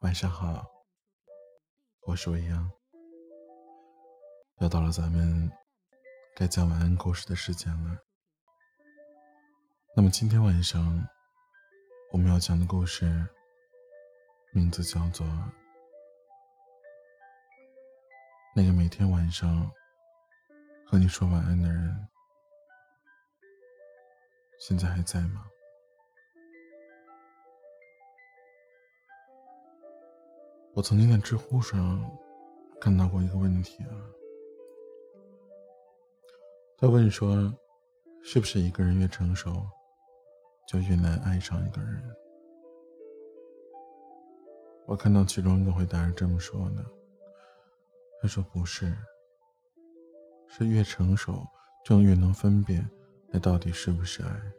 晚上好，我是未央。又到了咱们该讲晚安故事的时间了。那么今天晚上我们要讲的故事，名字叫做《那个每天晚上和你说晚安的人》，现在还在吗？我曾经在知乎上看到过一个问题啊，他问说，是不是一个人越成熟，就越难爱上一个人？我看到其中一个回答是这么说的，他说不是，是越成熟就越能分辨那到底是不是爱，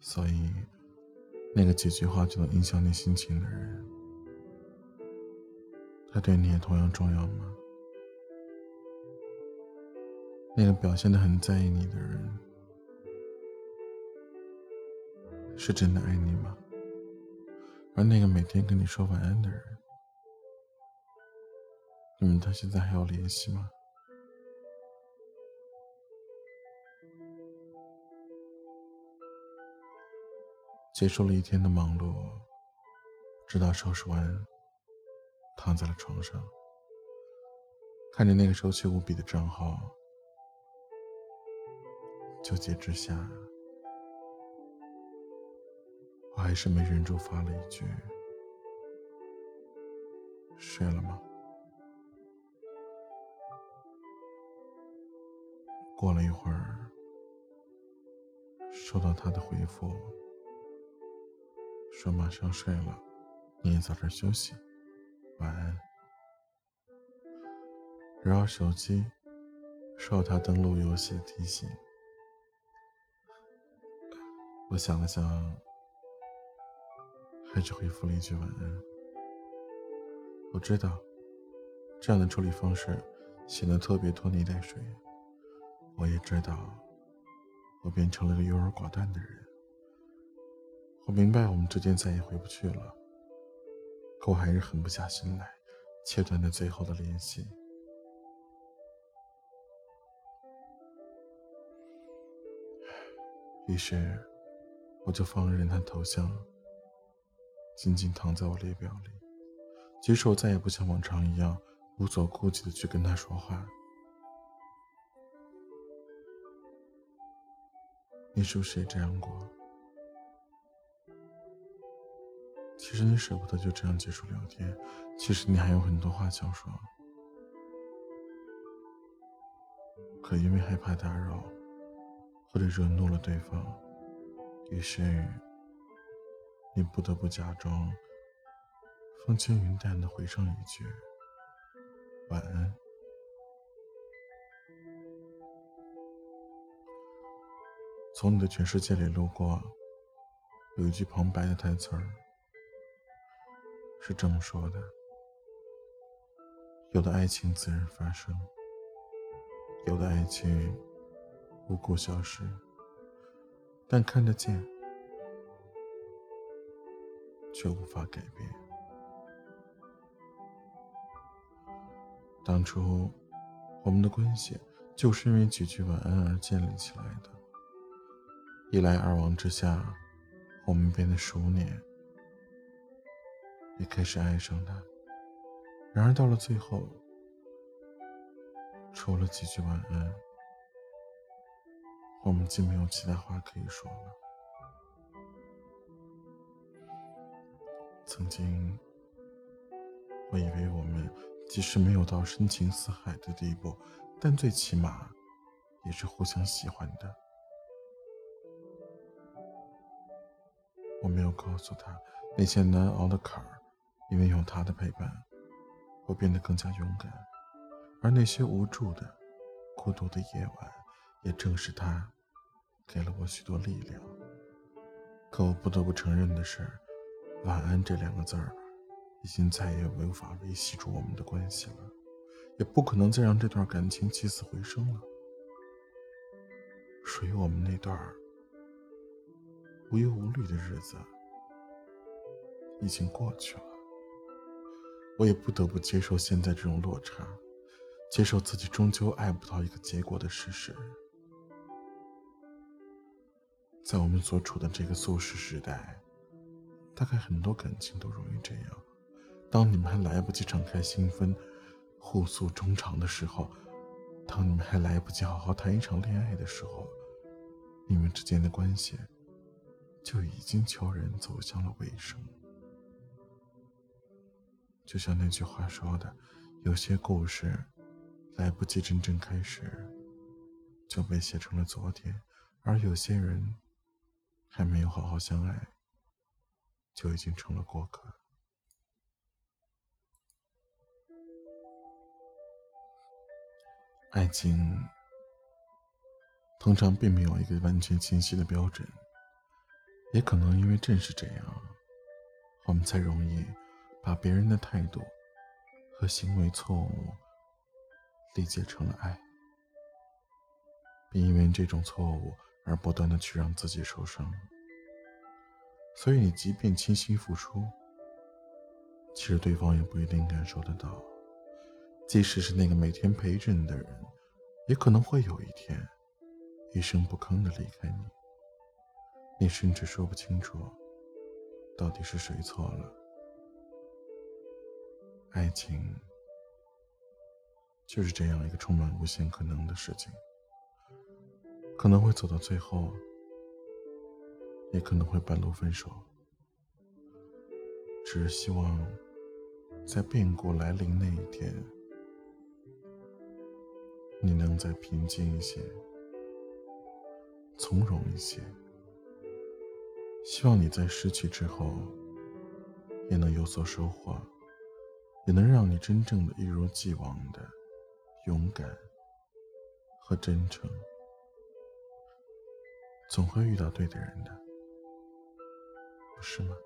所以。那个几句话就能影响你心情的人，他对你也同样重要吗？那个表现的很在意你的人，是真的爱你吗？而那个每天跟你说晚安的人，你们到现在还有联系吗？结束了一天的忙碌，直到收拾完，躺在了床上，看着那个熟悉无比的账号，纠结之下，我还是没忍住发了一句：“睡了吗？”过了一会儿，收到他的回复。说马上睡了，你也早点休息，晚安。然后手机收到他登录游戏的提醒，我想了想，还是回复了一句晚安。我知道这样的处理方式显得特别拖泥带水，我也知道我变成了个优柔寡断的人。我明白我们之间再也回不去了，可我还是狠不下心来，切断那最后的联系。于是，我就放任他头像静静躺在我列表里，即使我再也不像往常一样无所顾忌的去跟他说话。你是不是也这样过？其实你舍不得就这样结束聊天，其实你还有很多话想说，可因为害怕打扰或者惹怒了对方，于是你不得不假装风轻云淡的回上一句晚安。从你的全世界里路过，有一句旁白的台词儿。是这么说的：有的爱情自然发生，有的爱情无故消失，但看得见，却无法改变。当初我们的关系就是因为几句晚安而建立起来的，一来二往之下，我们变得熟稔。也开始爱上他，然而到了最后，除了几句晚安，我们竟没有其他话可以说了。曾经，我以为我们即使没有到深情似海的地步，但最起码也是互相喜欢的。我没有告诉他那些难熬的坎儿。因为有他的陪伴，我变得更加勇敢，而那些无助的、孤独的夜晚，也正是他给了我许多力量。可我不得不承认的是，“晚安”这两个字儿，已经再也无法维系住我们的关系了，也不可能再让这段感情起死回生了。属于我们那段无忧无虑的日子，已经过去了，我也不得不接受现在这种落差，接受自己终究爱不到一个结果的事实。在我们所处的这个速食时代，大概很多感情都容易这样：当你们还来不及敞开心扉，互诉衷肠的时候，当你们还来不及好好谈一场恋爱的时候，你们之间的关系。就已经悄然走向了尾声。就像那句话说的，有些故事来不及真正开始，就被写成了昨天；而有些人还没有好好相爱，就已经成了过客。爱情通常并没有一个完全清晰的标准。也可能因为正是这样，我们才容易把别人的态度和行为错误理解成了爱，并因为这种错误而不断的去让自己受伤。所以，你即便倾心付出，其实对方也不一定感受得到。即使是那个每天陪着你的人，也可能会有一天一声不吭的离开你。你甚至说不清楚，到底是谁错了。爱情就是这样一个充满无限可能的事情，可能会走到最后，也可能会半路分手。只是希望，在变故来临那一天，你能再平静一些，从容一些。希望你在失去之后，也能有所收获，也能让你真正的一如既往的勇敢和真诚。总会遇到对的人的，不是吗？